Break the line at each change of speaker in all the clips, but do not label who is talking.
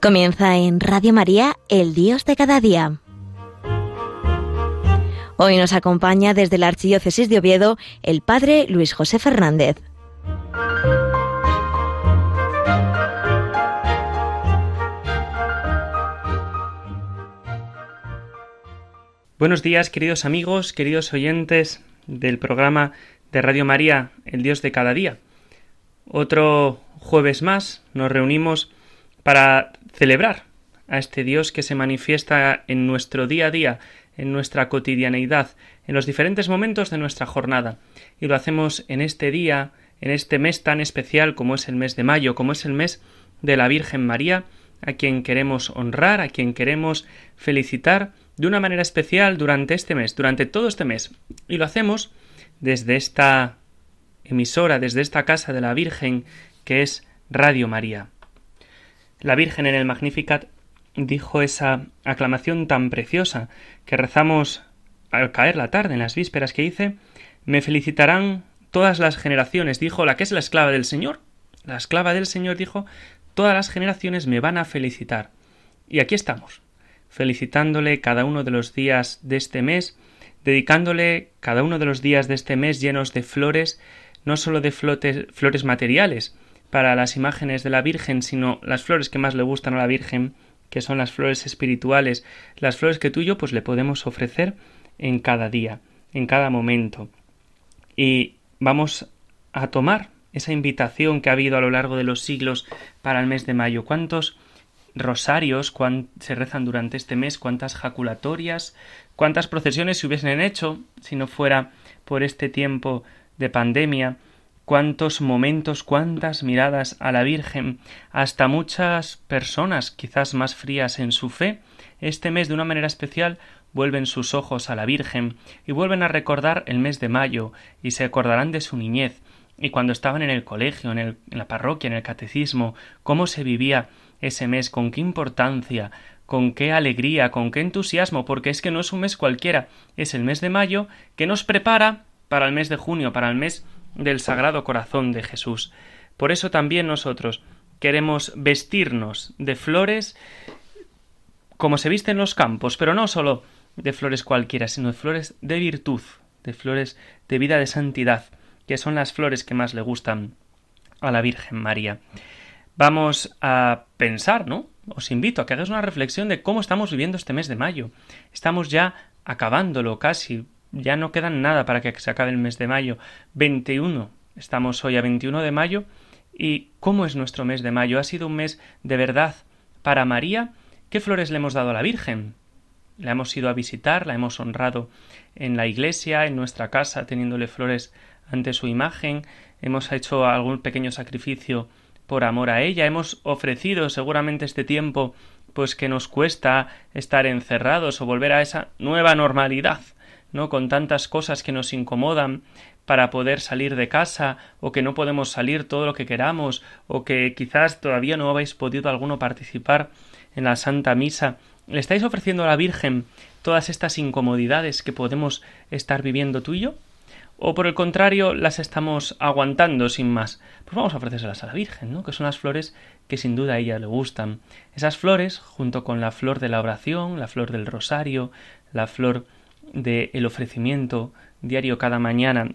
Comienza en Radio María, el Dios de cada día. Hoy nos acompaña desde la Archidiócesis de Oviedo el Padre Luis José Fernández.
Buenos días, queridos amigos, queridos oyentes del programa de Radio María, el Dios de cada día. Otro jueves más nos reunimos para celebrar a este Dios que se manifiesta en nuestro día a día, en nuestra cotidianeidad, en los diferentes momentos de nuestra jornada. Y lo hacemos en este día, en este mes tan especial como es el mes de mayo, como es el mes de la Virgen María, a quien queremos honrar, a quien queremos felicitar de una manera especial durante este mes, durante todo este mes. Y lo hacemos desde esta emisora, desde esta casa de la Virgen, que es Radio María. La Virgen en el Magnificat dijo esa aclamación tan preciosa que rezamos al caer la tarde en las vísperas que dice Me felicitarán todas las generaciones, dijo la que es la esclava del Señor. La esclava del Señor dijo Todas las generaciones me van a felicitar. Y aquí estamos, felicitándole cada uno de los días de este mes, dedicándole cada uno de los días de este mes llenos de flores, no sólo de flores materiales, para las imágenes de la Virgen, sino las flores que más le gustan a la Virgen, que son las flores espirituales, las flores que tú y yo pues le podemos ofrecer en cada día, en cada momento. Y vamos a tomar esa invitación que ha habido a lo largo de los siglos para el mes de mayo. ¿Cuántos rosarios se rezan durante este mes? ¿Cuántas jaculatorias? ¿Cuántas procesiones se hubiesen hecho si no fuera por este tiempo de pandemia? Cuántos momentos, cuántas miradas a la Virgen, hasta muchas personas quizás más frías en su fe, este mes de una manera especial vuelven sus ojos a la Virgen y vuelven a recordar el mes de mayo y se acordarán de su niñez. Y cuando estaban en el colegio, en, en la parroquia, en el catecismo, cómo se vivía ese mes, con qué importancia, con qué alegría, con qué entusiasmo, porque es que no es un mes cualquiera, es el mes de mayo que nos prepara para el mes de junio, para el mes del Sagrado Corazón de Jesús. Por eso también nosotros queremos vestirnos de flores como se visten los campos, pero no solo de flores cualquiera, sino de flores de virtud, de flores de vida de santidad, que son las flores que más le gustan a la Virgen María. Vamos a pensar, ¿no? Os invito a que hagáis una reflexión de cómo estamos viviendo este mes de mayo. Estamos ya acabándolo casi, ya no quedan nada para que se acabe el mes de mayo. 21. Estamos hoy a 21 de mayo. ¿Y cómo es nuestro mes de mayo? ¿Ha sido un mes de verdad para María? ¿Qué flores le hemos dado a la Virgen? La hemos ido a visitar, la hemos honrado en la iglesia, en nuestra casa, teniéndole flores ante su imagen, hemos hecho algún pequeño sacrificio por amor a ella, hemos ofrecido seguramente este tiempo pues que nos cuesta estar encerrados o volver a esa nueva normalidad ¿no? con tantas cosas que nos incomodan para poder salir de casa o que no podemos salir todo lo que queramos o que quizás todavía no habéis podido alguno participar en la Santa Misa, ¿le estáis ofreciendo a la Virgen todas estas incomodidades que podemos estar viviendo tú y yo? ¿O por el contrario las estamos aguantando sin más? Pues vamos a ofrecérselas a la Virgen, ¿no? Que son las flores que sin duda a ella le gustan. Esas flores, junto con la flor de la oración, la flor del rosario, la flor del ofrecimiento diario cada mañana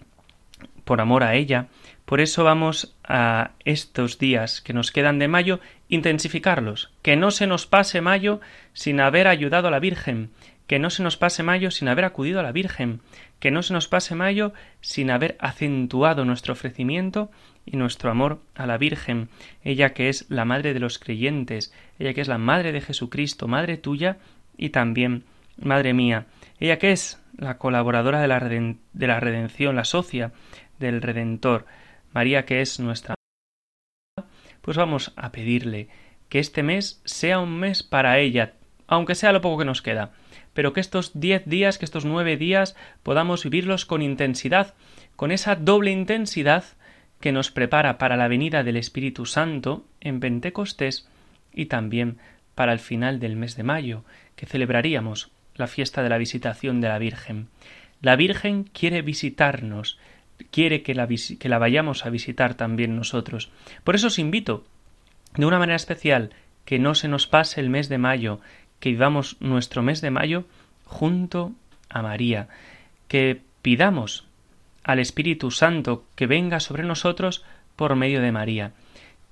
por amor a ella. Por eso vamos a estos días que nos quedan de mayo intensificarlos. Que no se nos pase mayo sin haber ayudado a la Virgen. Que no se nos pase mayo sin haber acudido a la Virgen. Que no se nos pase mayo sin haber acentuado nuestro ofrecimiento y nuestro amor a la Virgen. Ella que es la madre de los creyentes. Ella que es la madre de Jesucristo, madre tuya y también madre mía. ¿Ella qué es? La colaboradora de la, de la redención, la socia del Redentor. María que es nuestra. Pues vamos a pedirle que este mes sea un mes para ella, aunque sea lo poco que nos queda, pero que estos diez días, que estos nueve días podamos vivirlos con intensidad, con esa doble intensidad que nos prepara para la venida del Espíritu Santo en Pentecostés y también para el final del mes de mayo, que celebraríamos la fiesta de la visitación de la Virgen. La Virgen quiere visitarnos, quiere que la, que vayamos a visitar también nosotros. Por eso os invito, de una manera especial, que no se nos pase el mes de mayo, que vivamos nuestro mes de mayo junto a María, que pidamos al Espíritu Santo que venga sobre nosotros por medio de María.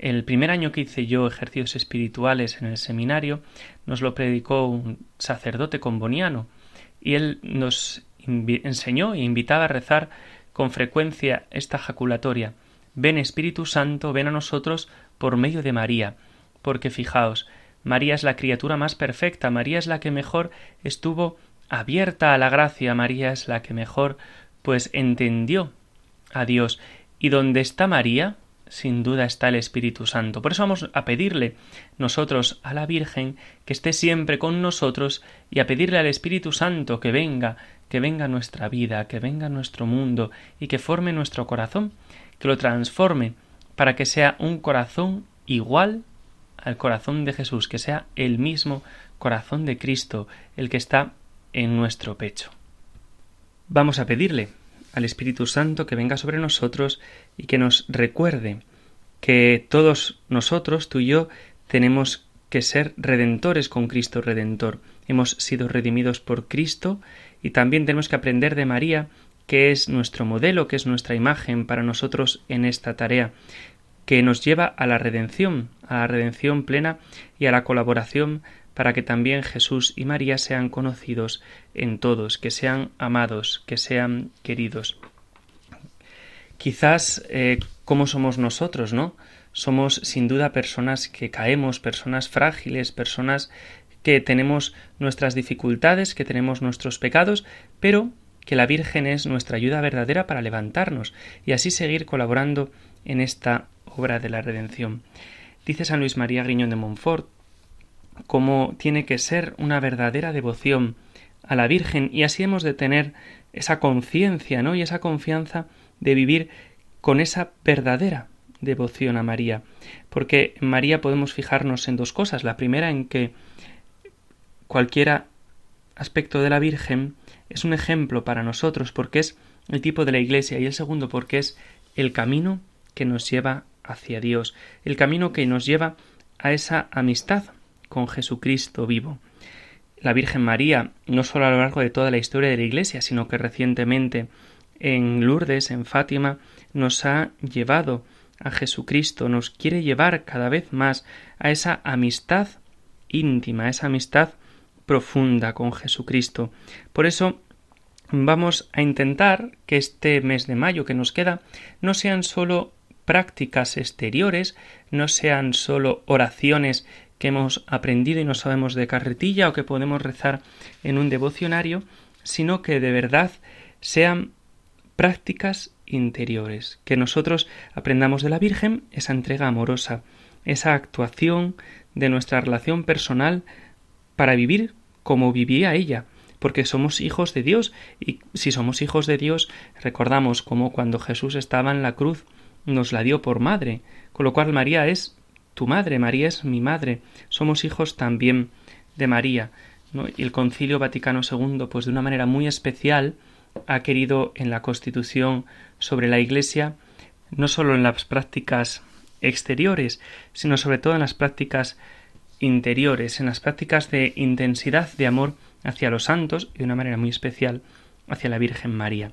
El primer año que hice yo ejercicios espirituales en el seminario nos lo predicó un sacerdote comboniano y él nos enseñó e invitaba a rezar con frecuencia esta jaculatoria Ven Espíritu Santo, ven a nosotros por medio de María, porque fijaos, María es la criatura más perfecta, María es la que mejor estuvo abierta a la gracia, María es la que mejor pues entendió a Dios. Y donde está María, sin duda está el Espíritu Santo. Por eso vamos a pedirle nosotros a la Virgen que esté siempre con nosotros y a pedirle al Espíritu Santo que venga, que venga nuestra vida, que venga nuestro mundo y que forme nuestro corazón, que lo transforme para que sea un corazón igual al corazón de Jesús, que sea el mismo corazón de Cristo, el que está en nuestro pecho. Vamos a pedirle al Espíritu Santo que venga sobre nosotros y que nos recuerde que todos nosotros, tú y yo, tenemos que ser redentores con Cristo Redentor. Hemos sido redimidos por Cristo y también tenemos que aprender de María, que es nuestro modelo, que es nuestra imagen para nosotros en esta tarea, que nos lleva a la redención, a la redención plena y a la colaboración para que también Jesús y María sean conocidos en todos, que sean amados, que sean queridos. Quizás eh, como somos nosotros, ¿no? Somos sin duda personas que caemos, personas frágiles, personas que tenemos nuestras dificultades, que tenemos nuestros pecados, pero que la Virgen es nuestra ayuda verdadera para levantarnos y así seguir colaborando en esta obra de la redención. Dice San Luis María Griñón de Montfort cómo tiene que ser una verdadera devoción a la Virgen y así hemos de tener esa conciencia, ¿no? Y esa confianza de vivir con esa verdadera devoción a María, porque en María podemos fijarnos en dos cosas. La primera en que cualquier aspecto de la Virgen es un ejemplo para nosotros porque es el tipo de la Iglesia y el segundo porque es el camino que nos lleva hacia Dios, el camino que nos lleva a esa amistad con Jesucristo vivo. La Virgen María, no solo a lo largo de toda la historia de la Iglesia, sino que recientemente en Lourdes, en Fátima, nos ha llevado a Jesucristo, nos quiere llevar cada vez más a esa amistad íntima, a esa amistad profunda con Jesucristo. Por eso vamos a intentar que este mes de mayo que nos queda no sean solo prácticas exteriores, no sean solo oraciones que hemos aprendido y no sabemos de carretilla o que podemos rezar en un devocionario, sino que de verdad sean prácticas interiores, que nosotros aprendamos de la Virgen esa entrega amorosa, esa actuación de nuestra relación personal para vivir como vivía ella, porque somos hijos de Dios y si somos hijos de Dios recordamos como cuando Jesús estaba en la cruz nos la dio por madre, con lo cual María es tu madre, María es mi madre, somos hijos también de María. Y el Concilio Vaticano II, pues de una manera muy especial, ha querido en la Constitución sobre la Iglesia, no solo en las prácticas exteriores, sino sobre todo en las prácticas interiores, en las prácticas de intensidad de amor hacia los santos y de una manera muy especial hacia la Virgen María.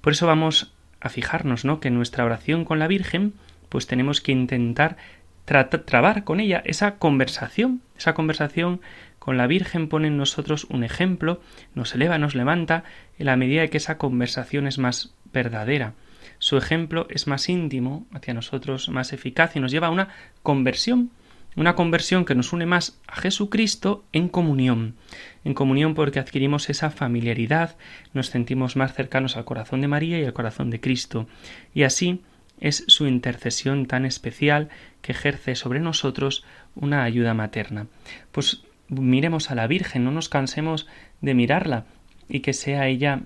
Por eso vamos a fijarnos, ¿no? que en nuestra oración con la Virgen, pues tenemos que intentar trabar con ella esa conversación, esa conversación con la Virgen pone en nosotros un ejemplo, nos eleva, nos levanta, en la medida que esa conversación es más verdadera. Su ejemplo es más íntimo, hacia nosotros más eficaz y nos lleva a una conversión, una conversión que nos une más a Jesucristo en comunión, en comunión porque adquirimos esa familiaridad, nos sentimos más cercanos al corazón de María y al corazón de Cristo, y así es su intercesión tan especial que ejerce sobre nosotros una ayuda materna. Pues miremos a la Virgen, no nos cansemos de mirarla y que sea ella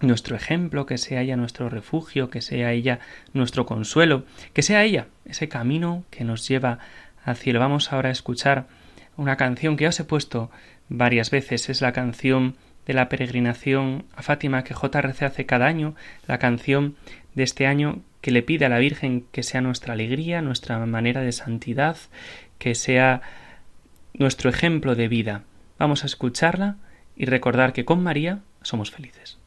nuestro ejemplo, que sea ella nuestro refugio, que sea ella nuestro consuelo, que sea ella ese camino que nos lleva al cielo. Vamos ahora a escuchar una canción que ya os he puesto varias veces, es la canción de la peregrinación a Fátima que JRC hace cada año, la canción de este año que le pide a la Virgen que sea nuestra alegría, nuestra manera de santidad, que sea nuestro ejemplo de vida. Vamos a escucharla y recordar que con María somos felices.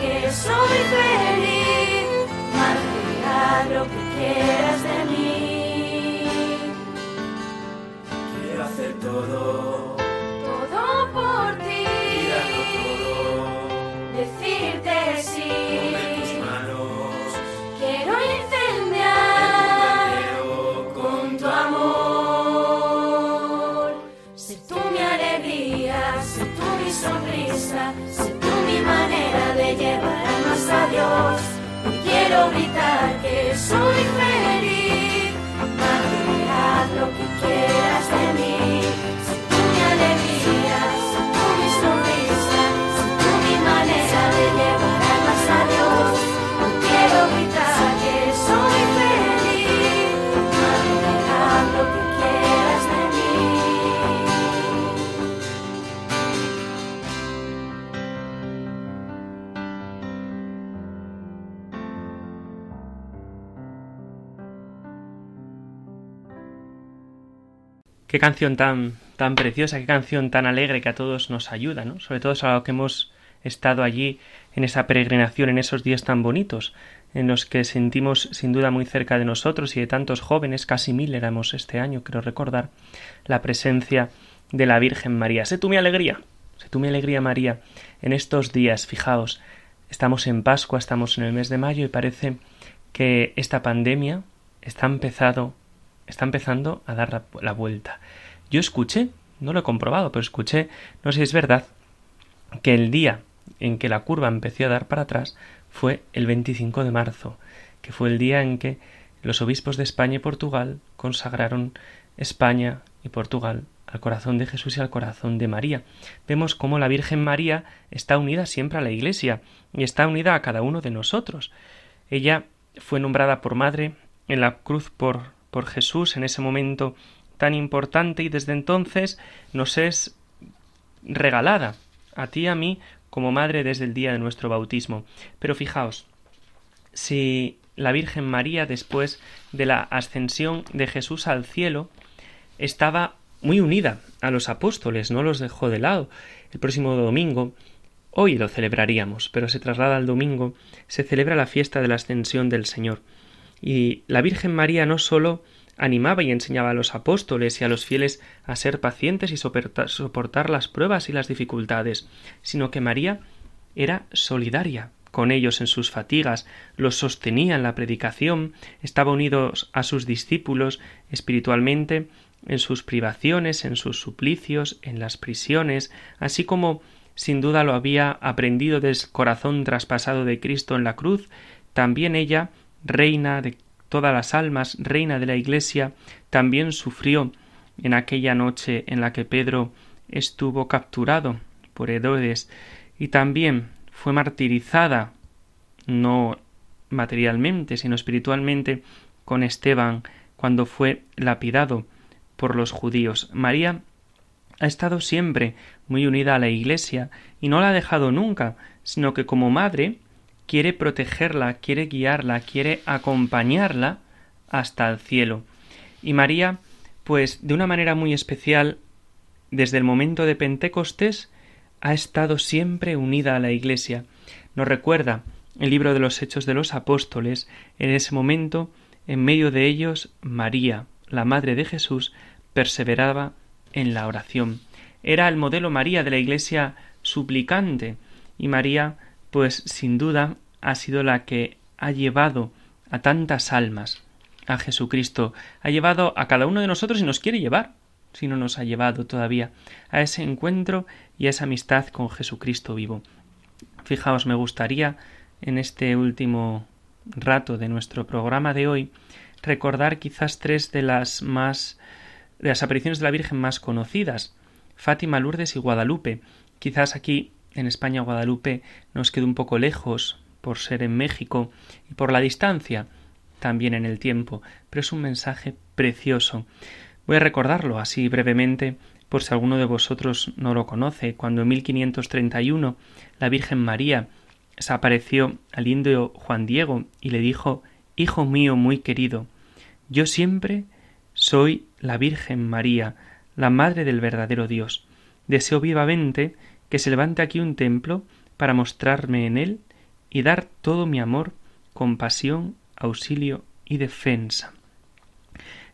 Que soy feliz, Madre, haz lo que quieras de mí. Quiero
hacer Todo
a Dios. Quiero gritar que soy feliz,
Qué canción tan, tan preciosa, qué canción tan alegre que a todos nos ayuda, ¿no? Sobre todo a los que hemos estado allí en esa peregrinación, en esos días tan bonitos, en los que sentimos sin duda muy cerca de nosotros y de tantos jóvenes, casi mil éramos este año, creo recordar, la presencia de la Virgen María. Sé tú mi alegría, sé tú mi alegría María, en estos días, fijaos, estamos en Pascua, estamos en el mes de mayo y parece que esta pandemia está empezado está empezando a dar la, vuelta. Yo escuché, no lo he comprobado, pero escuché, no sé si es verdad, que el día en que la curva empezó a dar para atrás fue el 25 de marzo, que fue el día en que los obispos de España y Portugal consagraron España y Portugal al corazón de Jesús y al corazón de María. Vemos cómo la Virgen María está unida siempre a la Iglesia y está unida a cada uno de nosotros. Ella fue nombrada por madre en la cruz por por Jesús en ese momento tan importante y desde entonces nos es regalada a ti y a mí como madre desde el día de nuestro bautismo. Pero fijaos, si la Virgen María después de la ascensión de Jesús al cielo estaba muy unida a los apóstoles, no los dejó de lado. El próximo domingo, hoy lo celebraríamos, pero se traslada al domingo, se celebra la fiesta de la ascensión del Señor. Y la Virgen María no sólo animaba y enseñaba a los apóstoles y a los fieles a ser pacientes y soportar las pruebas y las dificultades, sino que María era solidaria con ellos en sus fatigas, los sostenía en la predicación, estaba unido a sus discípulos espiritualmente en sus privaciones, en sus suplicios, en las prisiones, así como sin duda lo había aprendido del corazón traspasado de Cristo en la cruz, también ella, reina de todas las almas, reina de la Iglesia, también sufrió en aquella noche en la que Pedro estuvo capturado por Herodes y también fue martirizada no materialmente, sino espiritualmente con Esteban cuando fue lapidado por los judíos. María ha estado siempre muy unida a la Iglesia y no la ha dejado nunca, sino que como madre quiere protegerla, quiere guiarla, quiere acompañarla hasta el cielo. Y María, pues de una manera muy especial, desde el momento de Pentecostés, ha estado siempre unida a la Iglesia. Nos recuerda el libro de los Hechos de los Apóstoles, en ese momento, en medio de ellos, María, la Madre de Jesús, perseveraba en la oración. Era el modelo María de la Iglesia suplicante y María, pues sin duda, ha sido la que ha llevado a tantas almas a Jesucristo, ha llevado a cada uno de nosotros y nos quiere llevar, si no nos ha llevado todavía, a ese encuentro y a esa amistad con Jesucristo vivo. Fijaos, me gustaría en este último rato de nuestro programa de hoy recordar quizás tres de las más de las apariciones de la Virgen más conocidas, Fátima, Lourdes y Guadalupe. Quizás aquí en España Guadalupe nos quede un poco lejos por ser en México y por la distancia, también en el tiempo, pero es un mensaje precioso. Voy a recordarlo así brevemente por si alguno de vosotros no lo conoce. Cuando en 1531 la Virgen María se apareció al indio Juan Diego y le dijo Hijo mío muy querido, yo siempre soy la Virgen María, la Madre del verdadero Dios. Deseo vivamente que se levante aquí un templo para mostrarme en él y dar todo mi amor, compasión, auxilio y defensa.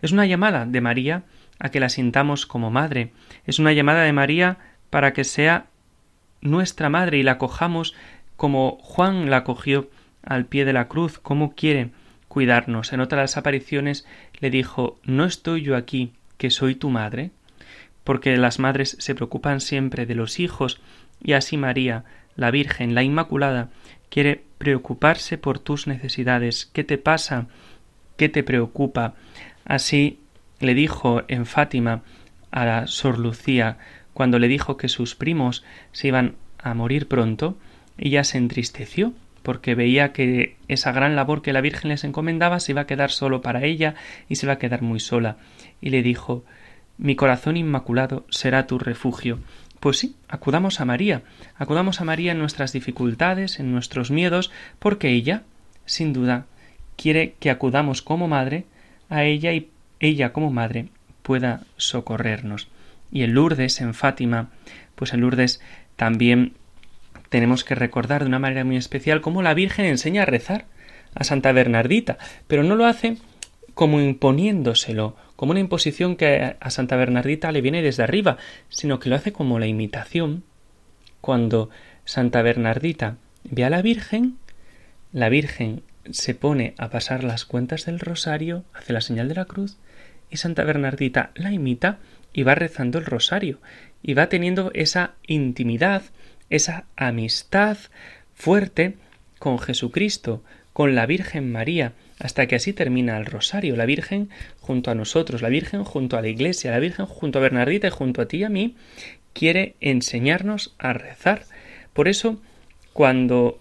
Es una llamada de María a que la sintamos como madre, es una llamada de María para que sea nuestra madre y la cojamos como Juan la cogió al pie de la cruz, como quiere cuidarnos. En otras apariciones le dijo ¿No estoy yo aquí, que soy tu madre? Porque las madres se preocupan siempre de los hijos, y así María, la Virgen, la Inmaculada, quiere preocuparse por tus necesidades. ¿Qué te pasa? ¿Qué te preocupa? Así le dijo en Fátima a la Sor Lucía, cuando le dijo que sus primos se iban a morir pronto, ella se entristeció porque veía que esa gran labor que la Virgen les encomendaba se iba a quedar solo para ella y se iba a quedar muy sola. Y le dijo Mi corazón inmaculado será tu refugio. Pues sí, acudamos a María, acudamos a María en nuestras dificultades, en nuestros miedos, porque ella, sin duda, quiere que acudamos como madre a ella y ella como madre pueda socorrernos. Y en Lourdes, en Fátima, pues en Lourdes también tenemos que recordar de una manera muy especial cómo la Virgen enseña a rezar a Santa Bernardita, pero no lo hace como imponiéndoselo, como una imposición que a Santa Bernardita le viene desde arriba, sino que lo hace como la imitación. Cuando Santa Bernardita ve a la Virgen, la Virgen se pone a pasar las cuentas del rosario, hace la señal de la cruz, y Santa Bernardita la imita y va rezando el rosario, y va teniendo esa intimidad, esa amistad fuerte con Jesucristo, con la Virgen María, hasta que así termina el rosario, la Virgen junto a nosotros, la Virgen junto a la Iglesia, la Virgen junto a Bernardita y junto a ti y a mí, quiere enseñarnos a rezar. Por eso, cuando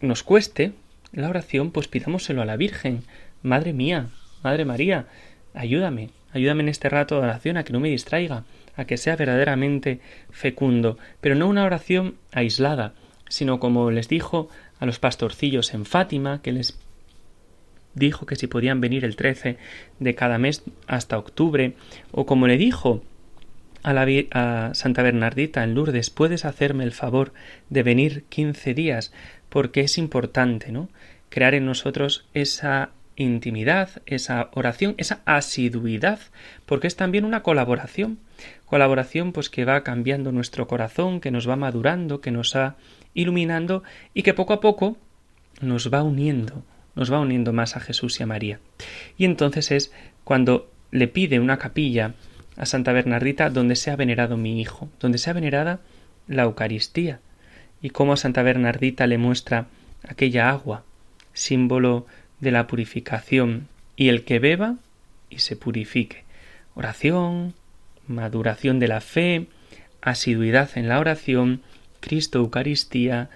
nos cueste la oración, pues pidámoselo a la Virgen. Madre mía, Madre María, ayúdame, ayúdame en este rato de oración a que no me distraiga, a que sea verdaderamente fecundo, pero no una oración aislada, sino como les dijo a los pastorcillos en Fátima, que les dijo que si podían venir el 13 de cada mes hasta octubre, o como le dijo a, la, a Santa Bernardita en Lourdes, puedes hacerme el favor de venir 15 días, porque es importante, ¿no? Crear en nosotros esa intimidad, esa oración, esa asiduidad, porque es también una colaboración, colaboración pues que va cambiando nuestro corazón, que nos va madurando, que nos va iluminando y que poco a poco nos va uniendo, nos va uniendo más a Jesús y a María. Y entonces es cuando le pide una capilla a Santa Bernardita donde sea venerado mi hijo, donde sea venerada la Eucaristía, y cómo Santa Bernardita le muestra aquella agua, símbolo de la purificación, y el que beba y se purifique. Oración, maduración de la fe, asiduidad en la oración, Cristo Eucaristía,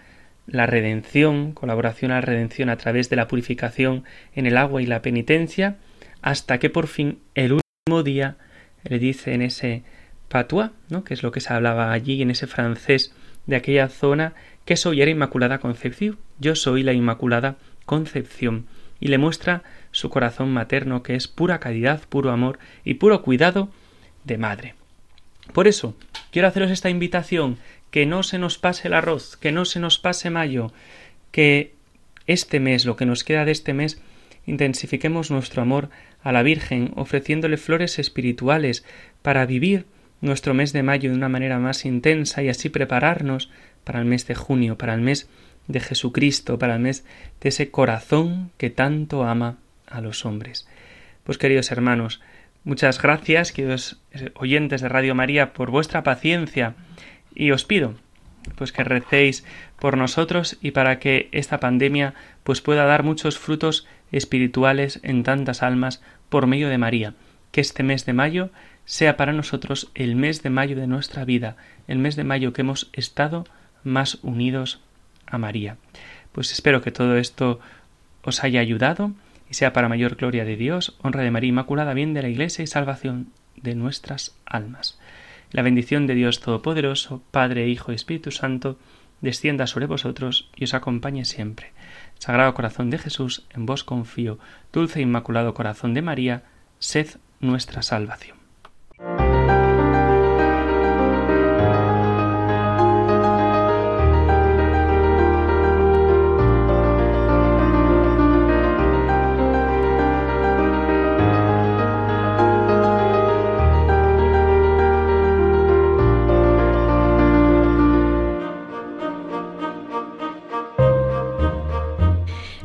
la redención, colaboración a la redención a través de la purificación en el agua y la penitencia, hasta que por fin el último día le dice en ese patois, ¿no? que es lo que se hablaba allí en ese francés de aquella zona, que soy era Inmaculada Concepción, yo soy la Inmaculada Concepción, y le muestra su corazón materno que es pura caridad, puro amor y puro cuidado de madre. Por eso, quiero haceros esta invitación, que no se nos pase el arroz, que no se nos pase mayo, que este mes, lo que nos queda de este mes, intensifiquemos nuestro amor a la Virgen, ofreciéndole flores espirituales para vivir nuestro mes de mayo de una manera más intensa y así prepararnos para el mes de junio, para el mes de Jesucristo, para el mes de ese corazón que tanto ama a los hombres. Pues queridos hermanos, muchas gracias, queridos oyentes de Radio María, por vuestra paciencia y os pido pues que recéis por nosotros y para que esta pandemia pues pueda dar muchos frutos espirituales en tantas almas por medio de María, que este mes de mayo sea para nosotros el mes de mayo de nuestra vida, el mes de mayo que hemos estado más unidos a María. Pues espero que todo esto os haya ayudado y sea para mayor gloria de Dios, honra de María Inmaculada, bien de la Iglesia y salvación de nuestras almas. La bendición de Dios Todopoderoso, Padre, Hijo y Espíritu Santo, descienda sobre vosotros y os acompañe siempre. Sagrado Corazón de Jesús, en vos confío. Dulce e Inmaculado Corazón de María, sed nuestra salvación.